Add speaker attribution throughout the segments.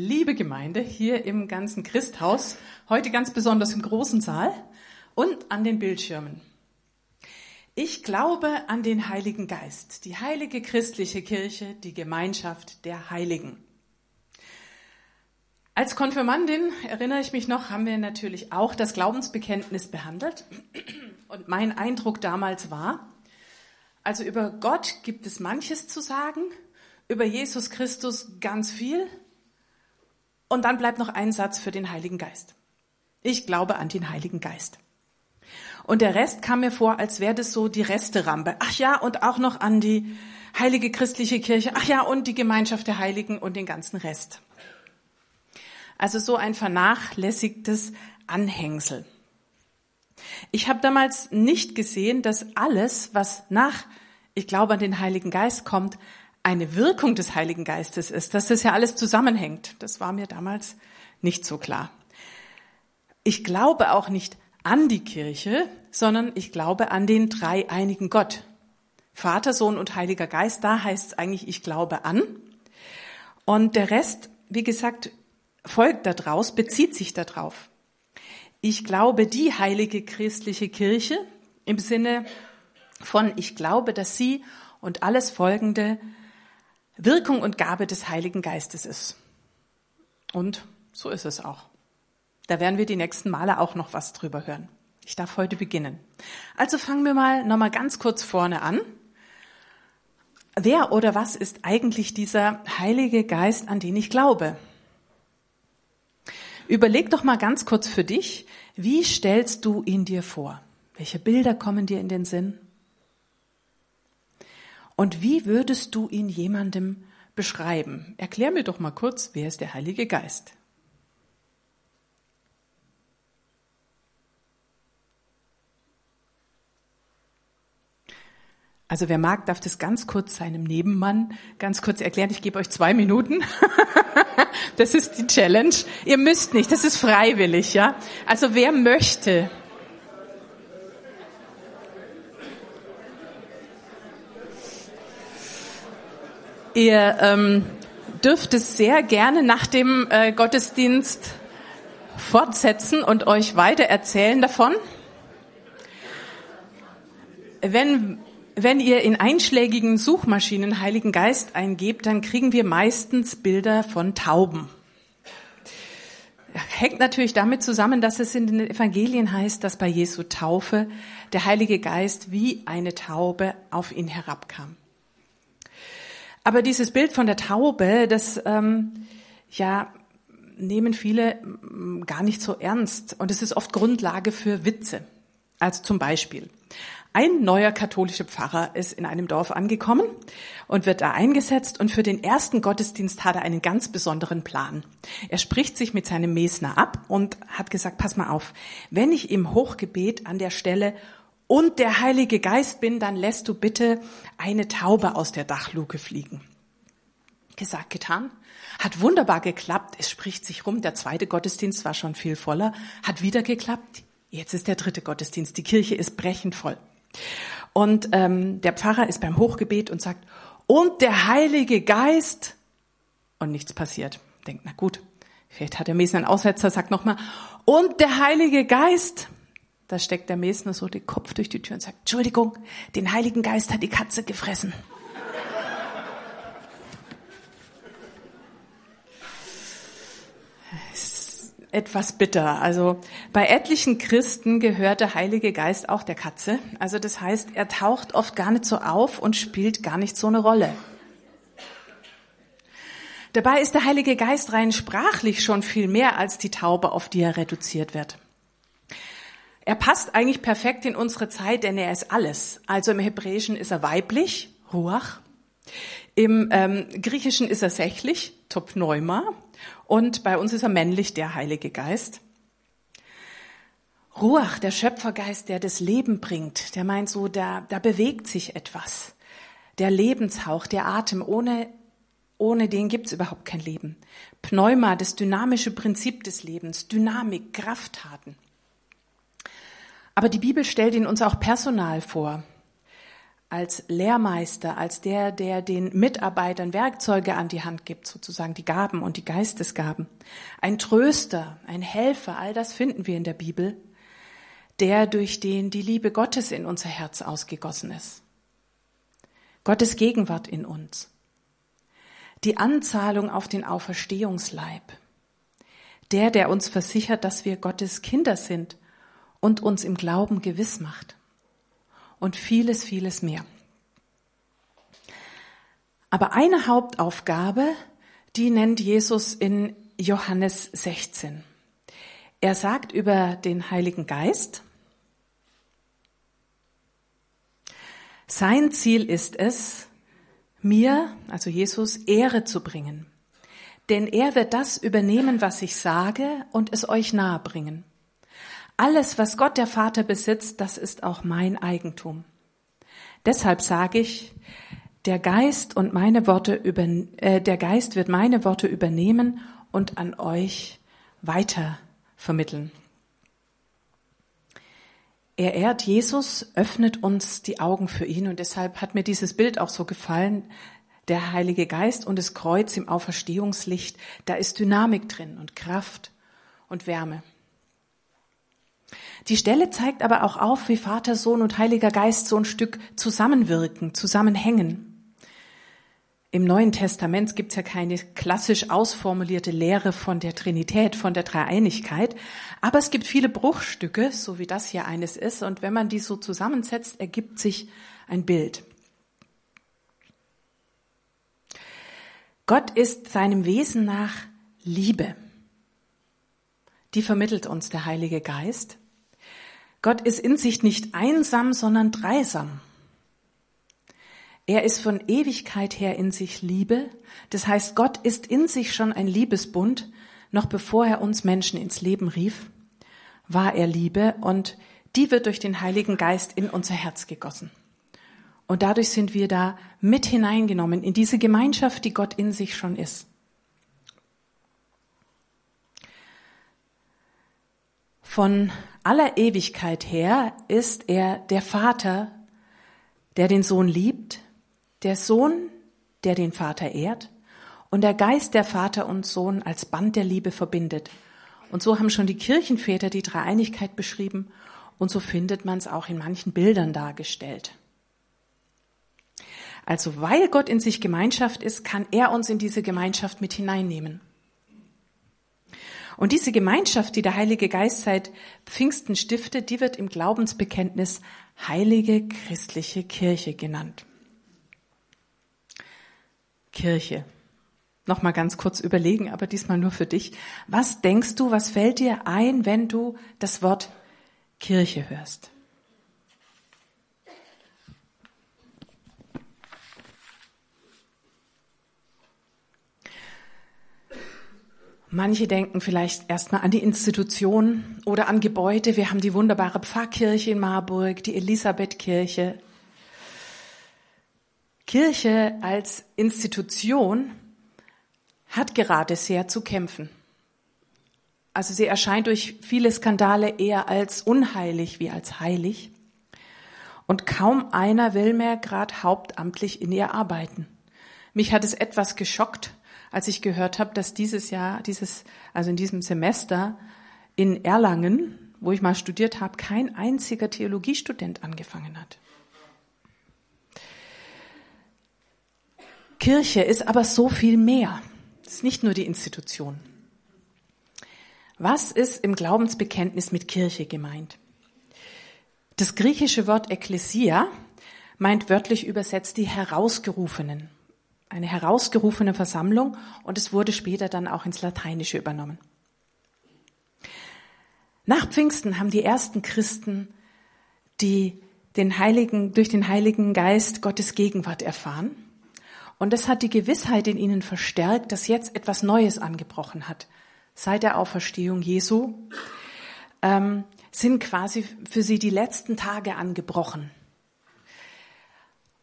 Speaker 1: Liebe Gemeinde hier im ganzen Christhaus, heute ganz besonders im großen Saal und an den Bildschirmen. Ich glaube an den Heiligen Geist, die heilige christliche Kirche, die Gemeinschaft der Heiligen. Als Konfirmandin, erinnere ich mich noch, haben wir natürlich auch das Glaubensbekenntnis behandelt. Und mein Eindruck damals war, also über Gott gibt es manches zu sagen, über Jesus Christus ganz viel, und dann bleibt noch ein Satz für den Heiligen Geist. Ich glaube an den Heiligen Geist. Und der Rest kam mir vor, als wäre das so die Resterampe. Ach ja, und auch noch an die heilige christliche Kirche. Ach ja, und die Gemeinschaft der Heiligen und den ganzen Rest. Also so ein vernachlässigtes Anhängsel. Ich habe damals nicht gesehen, dass alles, was nach ich glaube an den Heiligen Geist kommt, eine Wirkung des Heiligen Geistes ist, dass das ja alles zusammenhängt. Das war mir damals nicht so klar. Ich glaube auch nicht an die Kirche, sondern ich glaube an den dreieinigen Gott. Vater, Sohn und Heiliger Geist, da heißt es eigentlich, ich glaube an. Und der Rest, wie gesagt, folgt daraus, bezieht sich darauf. Ich glaube die heilige christliche Kirche im Sinne von, ich glaube, dass sie und alles Folgende Wirkung und Gabe des Heiligen Geistes ist. Und so ist es auch. Da werden wir die nächsten Male auch noch was drüber hören. Ich darf heute beginnen. Also fangen wir mal nochmal ganz kurz vorne an. Wer oder was ist eigentlich dieser Heilige Geist, an den ich glaube? Überleg doch mal ganz kurz für dich, wie stellst du ihn dir vor? Welche Bilder kommen dir in den Sinn? Und wie würdest du ihn jemandem beschreiben? Erklär mir doch mal kurz, wer ist der Heilige Geist? Also wer mag, darf das ganz kurz seinem Nebenmann ganz kurz erklären. Ich gebe euch zwei Minuten. das ist die Challenge. Ihr müsst nicht, das ist freiwillig, ja. Also wer möchte, Ihr ähm, dürft es sehr gerne nach dem äh, Gottesdienst fortsetzen und euch weiter erzählen davon. Wenn, wenn ihr in einschlägigen Suchmaschinen Heiligen Geist eingebt, dann kriegen wir meistens Bilder von Tauben. Hängt natürlich damit zusammen, dass es in den Evangelien heißt, dass bei Jesu Taufe der Heilige Geist wie eine Taube auf ihn herabkam. Aber dieses Bild von der Taube, das ähm, ja nehmen viele mm, gar nicht so ernst und es ist oft Grundlage für Witze. Also zum Beispiel. Ein neuer katholischer Pfarrer ist in einem Dorf angekommen und wird da eingesetzt und für den ersten Gottesdienst hat er einen ganz besonderen Plan. Er spricht sich mit seinem Mesner ab und hat gesagt, pass mal auf, wenn ich im Hochgebet an der Stelle und der Heilige Geist bin, dann lässt du bitte eine Taube aus der Dachluke fliegen. Gesagt, getan. Hat wunderbar geklappt. Es spricht sich rum. Der zweite Gottesdienst war schon viel voller. Hat wieder geklappt. Jetzt ist der dritte Gottesdienst. Die Kirche ist brechend voll. Und ähm, der Pfarrer ist beim Hochgebet und sagt, und der Heilige Geist. Und nichts passiert. Denkt, na gut, vielleicht hat der Mesner einen Aussetzer, sagt nochmal, und der Heilige Geist. Da steckt der Mesner so den Kopf durch die Tür und sagt, Entschuldigung, den Heiligen Geist hat die Katze gefressen. etwas bitter. Also bei etlichen Christen gehört der Heilige Geist auch der Katze. Also das heißt, er taucht oft gar nicht so auf und spielt gar nicht so eine Rolle. Dabei ist der Heilige Geist rein sprachlich schon viel mehr als die Taube, auf die er reduziert wird. Er passt eigentlich perfekt in unsere Zeit, denn er ist alles. Also im Hebräischen ist er weiblich, Ruach. Im ähm, Griechischen ist er sächlich, Topneuma. Und bei uns ist er männlich, der Heilige Geist. Ruach, der Schöpfergeist, der das Leben bringt, der meint so, da, da bewegt sich etwas. Der Lebenshauch, der Atem, ohne, ohne den gibt's überhaupt kein Leben. Pneuma, das dynamische Prinzip des Lebens, Dynamik, Krafttaten. Aber die Bibel stellt ihn uns auch personal vor. als Lehrmeister, als der, der den Mitarbeitern Werkzeuge an die Hand gibt, sozusagen die Gaben und die Geistesgaben. Ein Tröster, ein Helfer, all das finden wir in der Bibel, der durch den die Liebe Gottes in unser Herz ausgegossen ist. Gottes Gegenwart in uns. Die Anzahlung auf den Auferstehungsleib. Der, der uns versichert, dass wir Gottes Kinder sind und uns im Glauben gewiss macht und vieles, vieles mehr. Aber eine Hauptaufgabe, die nennt Jesus in Johannes 16. Er sagt über den Heiligen Geist, sein Ziel ist es, mir, also Jesus, Ehre zu bringen. Denn er wird das übernehmen, was ich sage, und es euch nahebringen. Alles, was Gott der Vater besitzt, das ist auch mein Eigentum. Deshalb sage ich, der Geist und meine Worte über, äh, der Geist wird meine Worte übernehmen und an euch weiter vermitteln. Er ehrt Jesus, öffnet uns die Augen für ihn und deshalb hat mir dieses Bild auch so gefallen. Der Heilige Geist und das Kreuz im Auferstehungslicht, da ist Dynamik drin und Kraft und Wärme. Die Stelle zeigt aber auch auf, wie Vater, Sohn und Heiliger Geist so ein Stück zusammenwirken, zusammenhängen. Im Neuen Testament gibt es ja keine klassisch ausformulierte Lehre von der Trinität, von der Dreieinigkeit, aber es gibt viele Bruchstücke, so wie das hier eines ist, und wenn man die so zusammensetzt, ergibt sich ein Bild. Gott ist seinem Wesen nach Liebe. Die vermittelt uns der Heilige Geist. Gott ist in sich nicht einsam, sondern dreisam. Er ist von Ewigkeit her in sich Liebe. Das heißt, Gott ist in sich schon ein Liebesbund. Noch bevor er uns Menschen ins Leben rief, war er Liebe und die wird durch den Heiligen Geist in unser Herz gegossen. Und dadurch sind wir da mit hineingenommen in diese Gemeinschaft, die Gott in sich schon ist. Von aller Ewigkeit her ist er der Vater, der den Sohn liebt, der Sohn, der den Vater ehrt und der Geist, der Vater und Sohn als Band der Liebe verbindet. Und so haben schon die Kirchenväter die Dreieinigkeit beschrieben und so findet man es auch in manchen Bildern dargestellt. Also weil Gott in sich Gemeinschaft ist, kann er uns in diese Gemeinschaft mit hineinnehmen. Und diese Gemeinschaft, die der Heilige Geist seit Pfingsten stiftet, die wird im Glaubensbekenntnis Heilige Christliche Kirche genannt. Kirche. Nochmal ganz kurz überlegen, aber diesmal nur für dich. Was denkst du, was fällt dir ein, wenn du das Wort Kirche hörst? Manche denken vielleicht erstmal an die Institution oder an Gebäude. Wir haben die wunderbare Pfarrkirche in Marburg, die Elisabethkirche. Kirche als Institution hat gerade sehr zu kämpfen. Also sie erscheint durch viele Skandale eher als unheilig wie als heilig. Und kaum einer will mehr gerade hauptamtlich in ihr arbeiten. Mich hat es etwas geschockt, als ich gehört habe, dass dieses Jahr, dieses, also in diesem Semester in Erlangen, wo ich mal studiert habe, kein einziger Theologiestudent angefangen hat. Kirche ist aber so viel mehr. Es ist nicht nur die Institution. Was ist im Glaubensbekenntnis mit Kirche gemeint? Das griechische Wort Ekklesia meint wörtlich übersetzt die Herausgerufenen eine herausgerufene Versammlung und es wurde später dann auch ins Lateinische übernommen. Nach Pfingsten haben die ersten Christen die den Heiligen, durch den Heiligen Geist Gottes Gegenwart erfahren. Und das hat die Gewissheit in ihnen verstärkt, dass jetzt etwas Neues angebrochen hat. Seit der Auferstehung Jesu ähm, sind quasi für sie die letzten Tage angebrochen.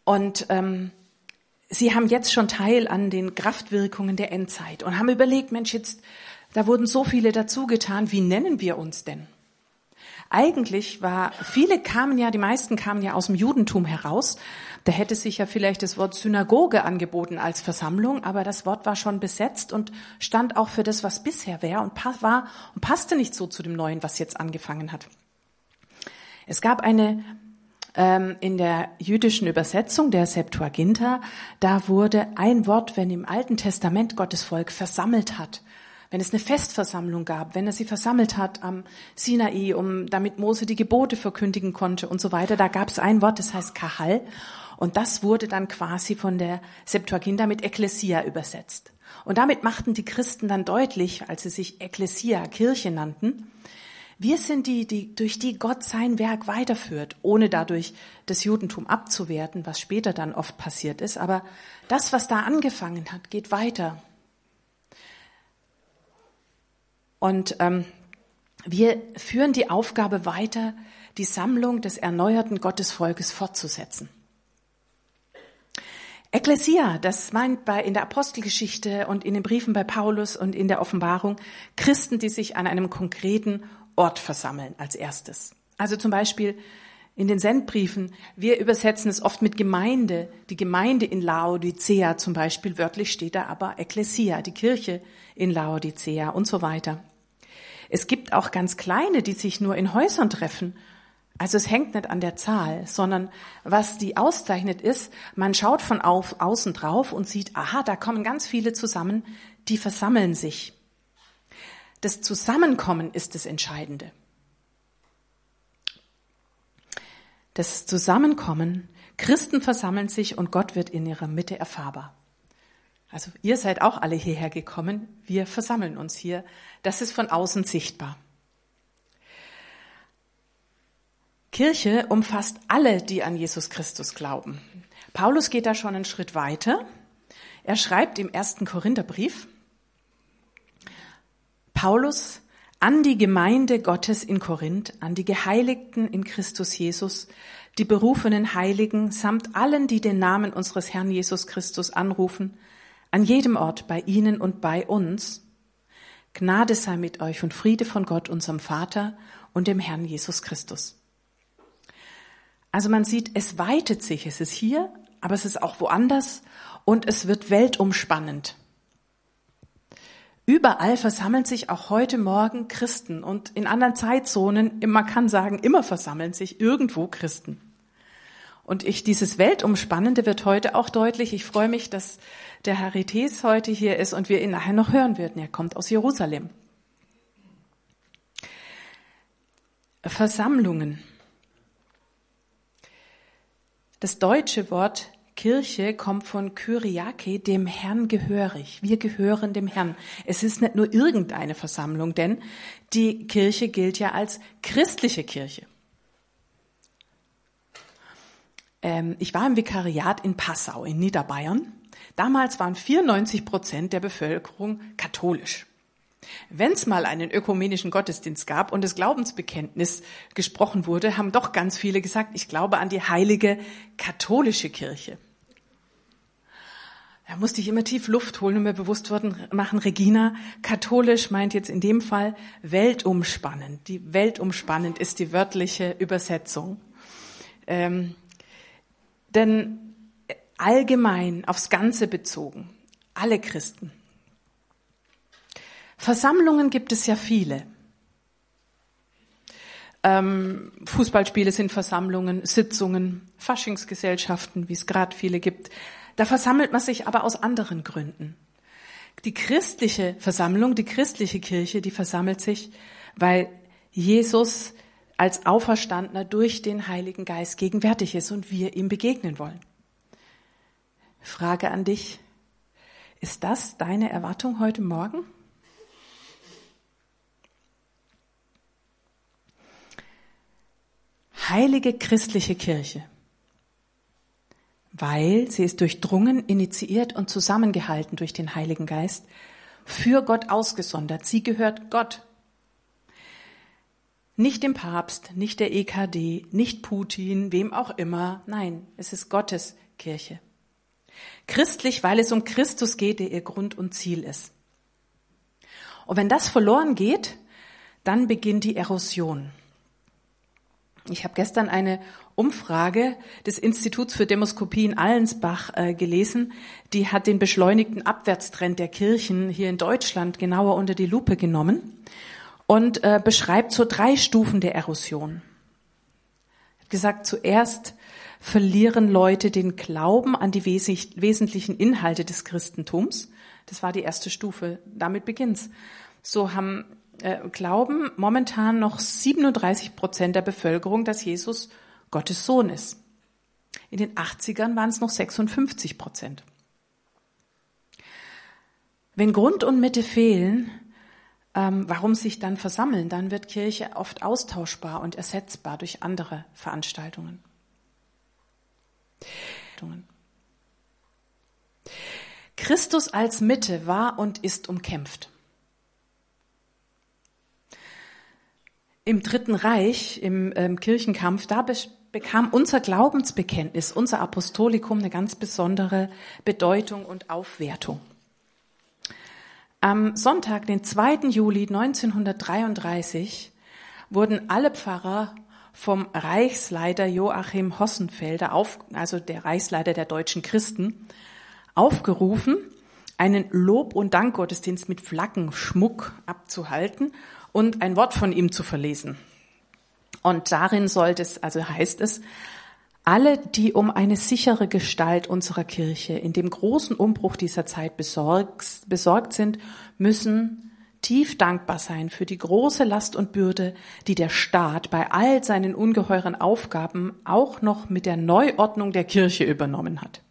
Speaker 1: Und ähm, sie haben jetzt schon Teil an den Kraftwirkungen der Endzeit und haben überlegt, Mensch, jetzt, da wurden so viele dazugetan, wie nennen wir uns denn? eigentlich war, viele kamen ja, die meisten kamen ja aus dem Judentum heraus. Da hätte sich ja vielleicht das Wort Synagoge angeboten als Versammlung, aber das Wort war schon besetzt und stand auch für das, was bisher wäre und war und passte nicht so zu dem Neuen, was jetzt angefangen hat. Es gab eine ähm, in der jüdischen Übersetzung der Septuaginta, da wurde ein Wort, wenn im Alten Testament Gottes Volk versammelt hat, wenn es eine Festversammlung gab, wenn er sie versammelt hat am Sinai, um damit Mose die Gebote verkündigen konnte und so weiter, da gab es ein Wort, das heißt Kahal, und das wurde dann quasi von der Septuaginta mit Ekklesia übersetzt. Und damit machten die Christen dann deutlich, als sie sich Ekklesia, Kirche nannten, wir sind die, die, durch die Gott sein Werk weiterführt, ohne dadurch das Judentum abzuwerten, was später dann oft passiert ist. Aber das, was da angefangen hat, geht weiter. Und ähm, wir führen die Aufgabe weiter, die Sammlung des erneuerten Gottesvolkes fortzusetzen. Ekklesia, das meint bei, in der Apostelgeschichte und in den Briefen bei Paulus und in der Offenbarung Christen, die sich an einem konkreten Ort versammeln als erstes. Also zum Beispiel in den Sendbriefen, wir übersetzen es oft mit Gemeinde. Die Gemeinde in Laodicea zum Beispiel, wörtlich steht da aber Ekklesia, die Kirche in Laodicea und so weiter. Es gibt auch ganz kleine, die sich nur in Häusern treffen. Also es hängt nicht an der Zahl, sondern was die auszeichnet ist, man schaut von auf, außen drauf und sieht, aha, da kommen ganz viele zusammen, die versammeln sich. Das Zusammenkommen ist das Entscheidende. Das Zusammenkommen, Christen versammeln sich und Gott wird in ihrer Mitte erfahrbar. Also ihr seid auch alle hierher gekommen, wir versammeln uns hier. Das ist von außen sichtbar. Kirche umfasst alle, die an Jesus Christus glauben. Paulus geht da schon einen Schritt weiter. Er schreibt im ersten Korintherbrief, Paulus an die Gemeinde Gottes in Korinth, an die Geheiligten in Christus Jesus, die berufenen Heiligen samt allen, die den Namen unseres Herrn Jesus Christus anrufen, an jedem Ort bei ihnen und bei uns. Gnade sei mit euch und Friede von Gott, unserem Vater und dem Herrn Jesus Christus. Also man sieht, es weitet sich. Es ist hier, aber es ist auch woanders und es wird weltumspannend. Überall versammeln sich auch heute Morgen Christen und in anderen Zeitzonen, man kann sagen, immer versammeln sich irgendwo Christen. Und ich, dieses Weltumspannende wird heute auch deutlich. Ich freue mich, dass der Harites heute hier ist und wir ihn nachher noch hören werden. Er kommt aus Jerusalem. Versammlungen. Das deutsche Wort Kirche kommt von Kyriake, dem Herrn gehörig. Wir gehören dem Herrn. Es ist nicht nur irgendeine Versammlung, denn die Kirche gilt ja als christliche Kirche. Ähm, ich war im Vikariat in Passau in Niederbayern. Damals waren 94 Prozent der Bevölkerung katholisch. Wenn es mal einen ökumenischen Gottesdienst gab und das Glaubensbekenntnis gesprochen wurde, haben doch ganz viele gesagt, ich glaube an die heilige katholische Kirche. Da musste ich immer tief Luft holen und mir bewusst machen, Regina, katholisch meint jetzt in dem Fall weltumspannend. Die weltumspannend ist die wörtliche Übersetzung. Ähm, denn allgemein, aufs Ganze bezogen, alle Christen. Versammlungen gibt es ja viele. Ähm, Fußballspiele sind Versammlungen, Sitzungen, Faschingsgesellschaften, wie es gerade viele gibt. Da versammelt man sich aber aus anderen Gründen. Die christliche Versammlung, die christliche Kirche, die versammelt sich, weil Jesus als Auferstandener durch den Heiligen Geist gegenwärtig ist und wir ihm begegnen wollen. Frage an dich. Ist das deine Erwartung heute Morgen? Heilige christliche Kirche weil sie ist durchdrungen, initiiert und zusammengehalten durch den Heiligen Geist, für Gott ausgesondert. Sie gehört Gott. Nicht dem Papst, nicht der EKD, nicht Putin, wem auch immer. Nein, es ist Gottes Kirche. Christlich, weil es um Christus geht, der ihr Grund und Ziel ist. Und wenn das verloren geht, dann beginnt die Erosion. Ich habe gestern eine Umfrage des Instituts für Demoskopie in Allensbach äh, gelesen. Die hat den beschleunigten Abwärtstrend der Kirchen hier in Deutschland genauer unter die Lupe genommen und äh, beschreibt so drei Stufen der Erosion. Hat gesagt, zuerst verlieren Leute den Glauben an die wes wesentlichen Inhalte des Christentums. Das war die erste Stufe. Damit beginnt's. So haben äh, glauben momentan noch 37 Prozent der Bevölkerung, dass Jesus Gottes Sohn ist. In den 80ern waren es noch 56 Prozent. Wenn Grund und Mitte fehlen, ähm, warum sich dann versammeln? Dann wird Kirche oft austauschbar und ersetzbar durch andere Veranstaltungen. Christus als Mitte war und ist umkämpft. Im Dritten Reich, im ähm, Kirchenkampf, da bekam unser Glaubensbekenntnis, unser Apostolikum eine ganz besondere Bedeutung und Aufwertung. Am Sonntag, den 2. Juli 1933, wurden alle Pfarrer vom Reichsleiter Joachim Hossenfelder, auf, also der Reichsleiter der deutschen Christen, aufgerufen, einen Lob- und Dankgottesdienst mit Flaggenschmuck abzuhalten und ein Wort von ihm zu verlesen. Und darin sollte es, also heißt es, alle, die um eine sichere Gestalt unserer Kirche in dem großen Umbruch dieser Zeit besorgt, besorgt sind, müssen tief dankbar sein für die große Last und Bürde, die der Staat bei all seinen ungeheuren Aufgaben auch noch mit der Neuordnung der Kirche übernommen hat.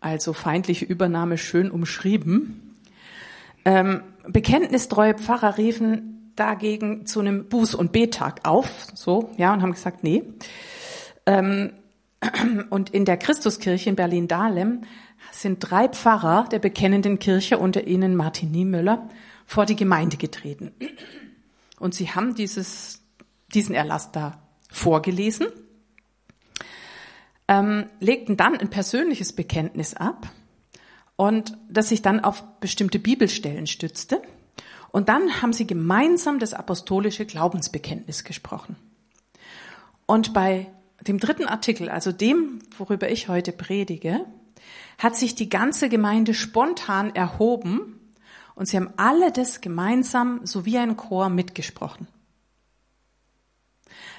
Speaker 1: Also feindliche Übernahme schön umschrieben. Ähm, bekenntnistreue Pfarrer riefen dagegen zu einem Buß- und Betag auf, so, ja, und haben gesagt, nee. Ähm, und in der Christuskirche in Berlin-Dahlem sind drei Pfarrer der bekennenden Kirche, unter ihnen Martin Niemöller, vor die Gemeinde getreten. Und sie haben dieses, diesen Erlass da vorgelesen, ähm, legten dann ein persönliches Bekenntnis ab und das sich dann auf bestimmte Bibelstellen stützte. Und dann haben sie gemeinsam das apostolische Glaubensbekenntnis gesprochen. Und bei dem dritten Artikel, also dem, worüber ich heute predige, hat sich die ganze Gemeinde spontan erhoben und sie haben alle das gemeinsam so wie ein Chor mitgesprochen.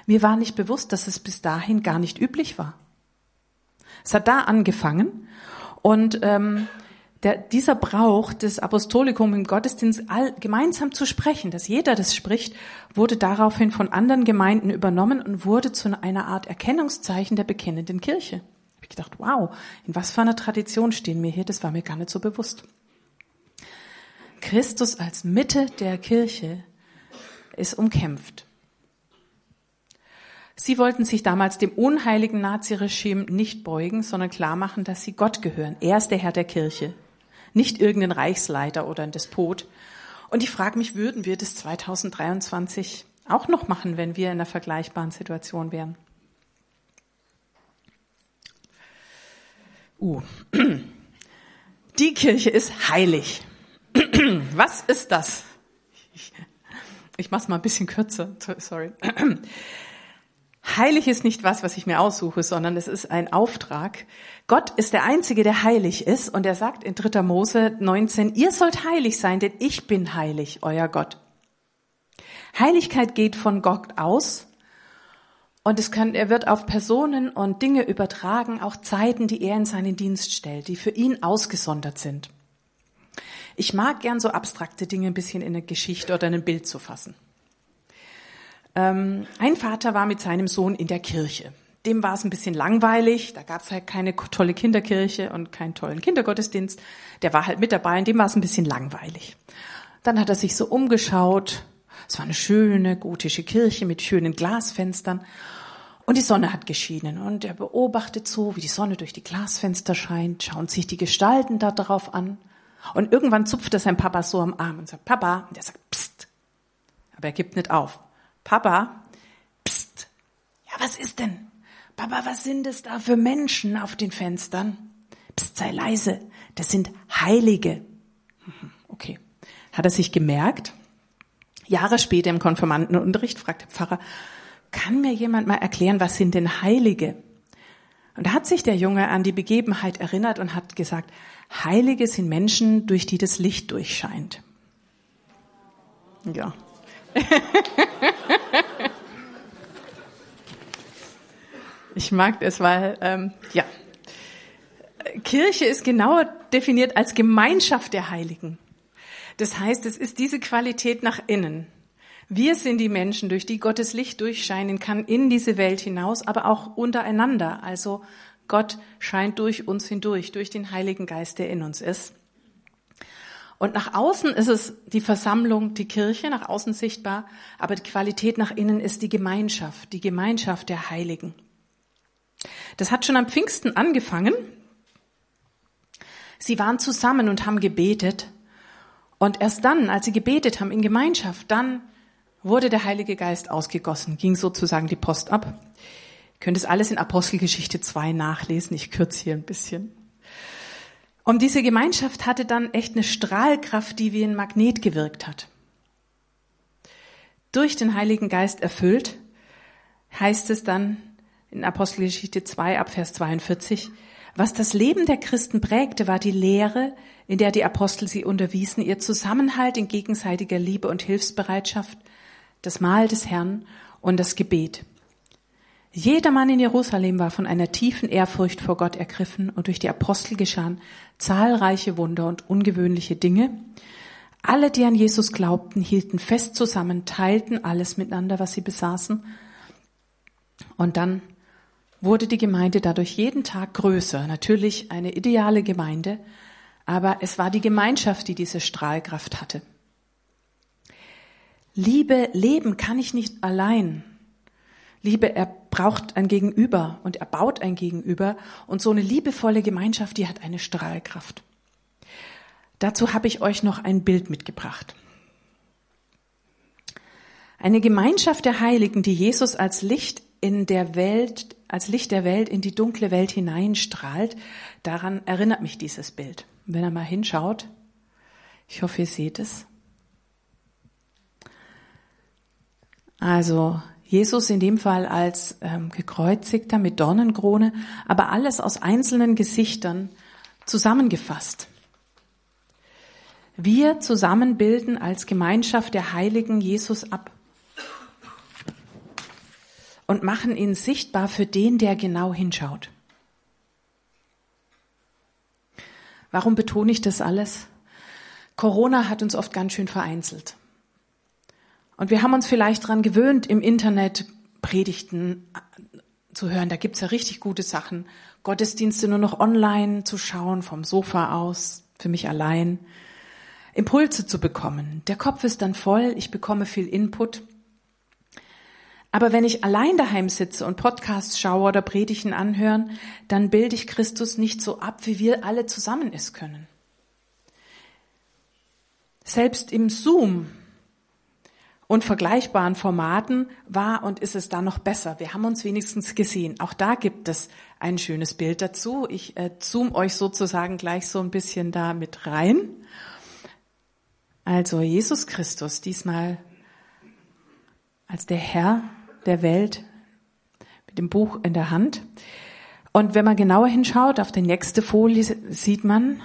Speaker 1: Mir war nicht bewusst, dass es bis dahin gar nicht üblich war. Es hat da angefangen und ähm, der, dieser Brauch des Apostolikum im Gottesdienst all, gemeinsam zu sprechen, dass jeder das spricht, wurde daraufhin von anderen Gemeinden übernommen und wurde zu einer Art Erkennungszeichen der bekennenden Kirche. Hab ich gedacht, wow, in was für einer Tradition stehen wir hier? Das war mir gar nicht so bewusst. Christus als Mitte der Kirche ist umkämpft. Sie wollten sich damals dem unheiligen Naziregime nicht beugen, sondern klar machen, dass sie Gott gehören. Er ist der Herr der Kirche nicht irgendein Reichsleiter oder ein Despot. Und ich frage mich, würden wir das 2023 auch noch machen, wenn wir in einer vergleichbaren Situation wären? Uh. Die Kirche ist heilig. Was ist das? Ich, mache es mal ein bisschen kürzer. Sorry. Heilig ist nicht was, was ich mir aussuche, sondern es ist ein Auftrag. Gott ist der Einzige, der heilig ist. Und er sagt in 3. Mose 19, ihr sollt heilig sein, denn ich bin heilig, euer Gott. Heiligkeit geht von Gott aus. Und es kann, er wird auf Personen und Dinge übertragen, auch Zeiten, die er in seinen Dienst stellt, die für ihn ausgesondert sind. Ich mag gern so abstrakte Dinge ein bisschen in eine Geschichte oder in ein Bild zu fassen. Ähm, ein Vater war mit seinem Sohn in der Kirche. Dem war es ein bisschen langweilig, da gab es halt keine tolle Kinderkirche und keinen tollen Kindergottesdienst. Der war halt mit dabei und dem war es ein bisschen langweilig. Dann hat er sich so umgeschaut. Es war eine schöne gotische Kirche mit schönen Glasfenstern. Und die Sonne hat geschienen und er beobachtet so, wie die Sonne durch die Glasfenster scheint, schaut sich die Gestalten da drauf an. Und irgendwann zupft er sein Papa so am Arm und sagt, Papa, und er sagt, pst. Aber er gibt nicht auf. Papa, pst, ja, was ist denn? Papa, was sind es da für Menschen auf den Fenstern? Pst, sei leise, das sind Heilige. Okay. Hat er sich gemerkt? Jahre später im Konfirmandenunterricht fragt der Pfarrer, kann mir jemand mal erklären, was sind denn Heilige? Und da hat sich der Junge an die Begebenheit erinnert und hat gesagt, Heilige sind Menschen, durch die das Licht durchscheint. Ja. ich mag das, weil, ähm, ja. Kirche ist genauer definiert als Gemeinschaft der Heiligen. Das heißt, es ist diese Qualität nach innen. Wir sind die Menschen, durch die Gottes Licht durchscheinen kann in diese Welt hinaus, aber auch untereinander. Also Gott scheint durch uns hindurch, durch den Heiligen Geist, der in uns ist. Und nach außen ist es die Versammlung, die Kirche, nach außen sichtbar, aber die Qualität nach innen ist die Gemeinschaft, die Gemeinschaft der Heiligen. Das hat schon am Pfingsten angefangen. Sie waren zusammen und haben gebetet. Und erst dann, als sie gebetet haben in Gemeinschaft, dann wurde der Heilige Geist ausgegossen, ging sozusagen die Post ab. Ihr könnt es alles in Apostelgeschichte 2 nachlesen, ich kürze hier ein bisschen. Und diese Gemeinschaft hatte dann echt eine Strahlkraft, die wie ein Magnet gewirkt hat. Durch den Heiligen Geist erfüllt, heißt es dann in Apostelgeschichte 2 ab Vers 42, was das Leben der Christen prägte, war die Lehre, in der die Apostel sie unterwiesen, ihr Zusammenhalt in gegenseitiger Liebe und Hilfsbereitschaft, das Mahl des Herrn und das Gebet. Jeder Mann in Jerusalem war von einer tiefen Ehrfurcht vor Gott ergriffen und durch die Apostel geschahen zahlreiche Wunder und ungewöhnliche Dinge. Alle, die an Jesus glaubten, hielten fest zusammen, teilten alles miteinander, was sie besaßen. Und dann wurde die Gemeinde dadurch jeden Tag größer. Natürlich eine ideale Gemeinde, aber es war die Gemeinschaft, die diese Strahlkraft hatte. Liebe leben kann ich nicht allein. Liebe, er braucht ein Gegenüber und er baut ein Gegenüber. Und so eine liebevolle Gemeinschaft, die hat eine Strahlkraft. Dazu habe ich euch noch ein Bild mitgebracht. Eine Gemeinschaft der Heiligen, die Jesus als Licht in der Welt, als Licht der Welt in die dunkle Welt hineinstrahlt, daran erinnert mich dieses Bild. Wenn er mal hinschaut, ich hoffe, ihr seht es. Also Jesus in dem Fall als ähm, gekreuzigter mit Dornenkrone, aber alles aus einzelnen Gesichtern zusammengefasst. Wir zusammen bilden als Gemeinschaft der Heiligen Jesus ab und machen ihn sichtbar für den, der genau hinschaut. Warum betone ich das alles? Corona hat uns oft ganz schön vereinzelt. Und wir haben uns vielleicht dran gewöhnt, im Internet Predigten zu hören. Da gibt's ja richtig gute Sachen. Gottesdienste nur noch online zu schauen, vom Sofa aus, für mich allein. Impulse zu bekommen. Der Kopf ist dann voll, ich bekomme viel Input. Aber wenn ich allein daheim sitze und Podcasts schaue oder Predigten anhören, dann bilde ich Christus nicht so ab, wie wir alle zusammen es können. Selbst im Zoom und vergleichbaren Formaten war und ist es da noch besser. Wir haben uns wenigstens gesehen. Auch da gibt es ein schönes Bild dazu. Ich äh, zoom euch sozusagen gleich so ein bisschen da mit rein. Also Jesus Christus, diesmal als der Herr der Welt mit dem Buch in der Hand. Und wenn man genauer hinschaut, auf die nächste Folie sieht man,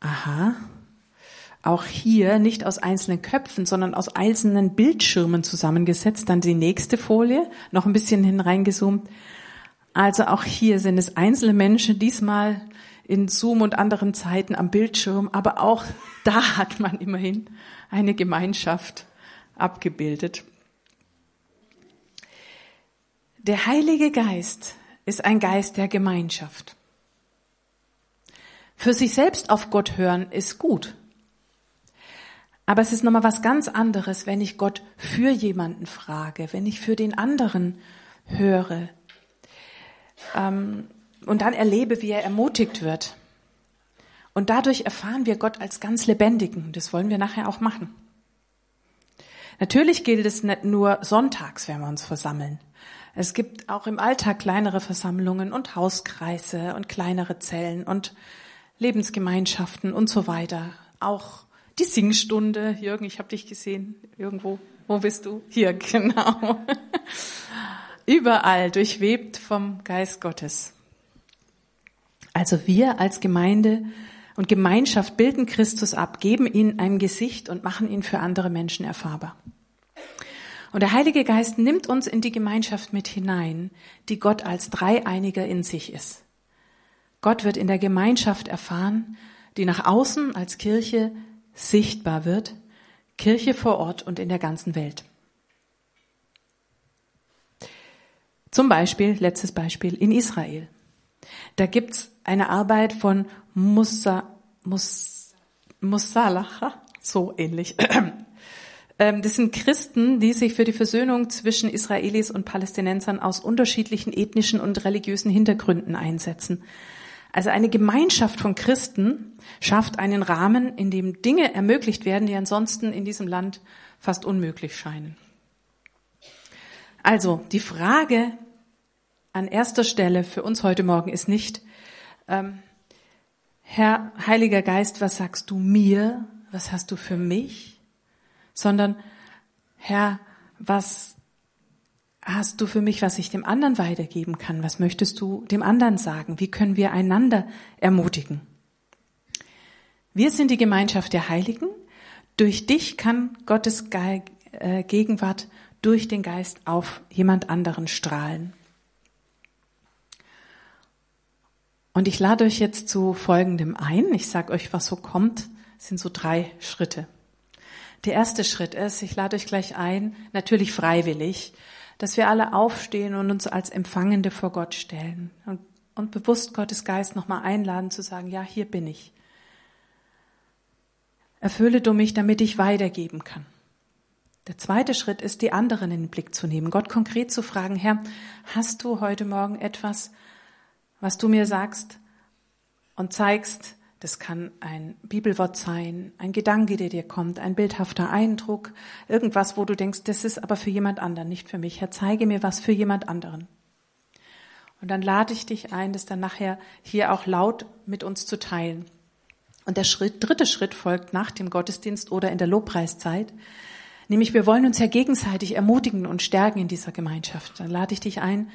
Speaker 1: aha, auch hier nicht aus einzelnen Köpfen, sondern aus einzelnen Bildschirmen zusammengesetzt. Dann die nächste Folie, noch ein bisschen hineingezoomt. Also auch hier sind es einzelne Menschen, diesmal in Zoom und anderen Zeiten am Bildschirm, aber auch da hat man immerhin eine Gemeinschaft abgebildet. Der Heilige Geist ist ein Geist der Gemeinschaft. Für sich selbst auf Gott hören ist gut. Aber es ist nochmal was ganz anderes, wenn ich Gott für jemanden frage, wenn ich für den anderen höre ähm, und dann erlebe, wie er ermutigt wird. Und dadurch erfahren wir Gott als ganz lebendigen. Das wollen wir nachher auch machen. Natürlich gilt es nicht nur sonntags, wenn wir uns versammeln. Es gibt auch im Alltag kleinere Versammlungen und Hauskreise und kleinere Zellen und Lebensgemeinschaften und so weiter. Auch Die Singstunde, Jürgen, ich habe dich gesehen irgendwo. Wo bist du? Hier, genau. Überall durchwebt vom Geist Gottes. Also wir als Gemeinde und Gemeinschaft bilden Christus ab, geben ihn ein Gesicht und machen ihn für andere Menschen erfahrbar. Und der Heilige Geist nimmt uns in die Gemeinschaft mit hinein, die Gott als Dreieiniger in sich ist. Gott wird in der Gemeinschaft erfahren, die nach außen als Kirche sichtbar wird, Kirche vor Ort und in der ganzen Welt. Zum Beispiel, letztes Beispiel, in Israel. Da gibt's eine Arbeit von Musa, Mus, Musalacha, so ähnlich. Ähm, das sind Christen, die sich für die Versöhnung zwischen Israelis und Palästinensern aus unterschiedlichen ethnischen und religiösen Hintergründen einsetzen. Also eine Gemeinschaft von Christen schafft einen Rahmen, in dem Dinge ermöglicht werden, die ansonsten in diesem Land fast unmöglich scheinen. Also die Frage an erster Stelle für uns heute Morgen ist nicht, ähm, Herr Heiliger Geist, was sagst du mir? Was hast du für mich? Sondern, Herr, was hast du für mich, was ich dem anderen weitergeben kann? Was möchtest du dem anderen sagen? Wie können wir einander ermutigen? Wir sind die Gemeinschaft der Heiligen. Durch dich kann Gottes äh, Gegenwart durch den Geist auf jemand anderen strahlen. Und ich lade euch jetzt zu Folgendem ein. Ich sage euch, was so kommt. Das sind so drei Schritte. Der erste Schritt ist, ich lade euch gleich ein, natürlich freiwillig, dass wir alle aufstehen und uns als Empfangende vor Gott stellen und, und bewusst Gottes Geist nochmal einladen zu sagen, ja, hier bin ich. Erfülle du mich, damit ich weitergeben kann. Der zweite Schritt ist, die anderen in den Blick zu nehmen, Gott konkret zu fragen, Herr, hast du heute Morgen etwas, was du mir sagst und zeigst, das kann ein Bibelwort sein, ein Gedanke, der dir kommt, ein bildhafter Eindruck, irgendwas, wo du denkst, das ist aber für jemand anderen, nicht für mich. Herr, zeige mir was für jemand anderen. Und dann lade ich dich ein, das dann nachher hier auch laut mit uns zu teilen. Und der Schritt, dritte Schritt folgt nach dem Gottesdienst oder in der Lobpreiszeit. Nämlich wir wollen uns ja gegenseitig ermutigen und stärken in dieser Gemeinschaft. Dann lade ich dich ein,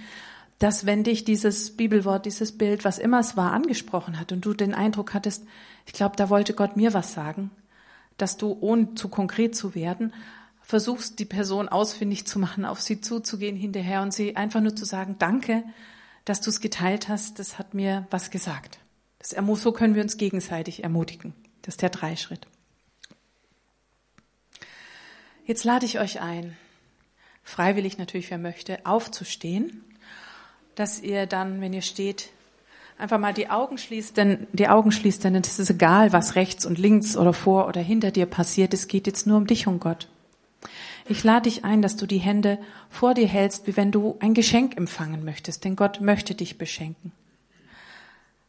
Speaker 1: dass wenn dich dieses Bibelwort, dieses Bild, was immer es war, angesprochen hat und du den Eindruck hattest, ich glaube, da wollte Gott mir was sagen, dass du, ohne zu konkret zu werden, versuchst, die Person ausfindig zu machen, auf sie zuzugehen hinterher und sie einfach nur zu sagen, danke, dass du es geteilt hast, das hat mir was gesagt. Das, so können wir uns gegenseitig ermutigen. Das ist der Dreischritt. Jetzt lade ich euch ein, freiwillig natürlich, wer möchte, aufzustehen dass ihr dann, wenn ihr steht, einfach mal die Augen schließt, denn die Augen schließt, denn es ist egal, was rechts und links oder vor oder hinter dir passiert. Es geht jetzt nur um dich und Gott. Ich lade dich ein, dass du die Hände vor dir hältst, wie wenn du ein Geschenk empfangen möchtest, denn Gott möchte dich beschenken.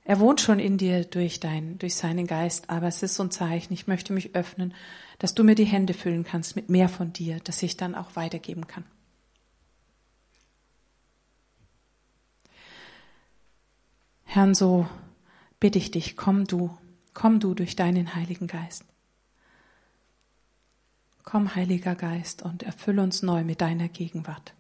Speaker 1: Er wohnt schon in dir durch dein, durch seinen Geist, aber es ist so ein Zeichen. Ich möchte mich öffnen, dass du mir die Hände füllen kannst mit mehr von dir, dass ich dann auch weitergeben kann. Herrn, so bitte ich dich, komm du, komm du durch deinen Heiligen Geist. Komm, Heiliger Geist, und erfülle uns neu mit deiner Gegenwart.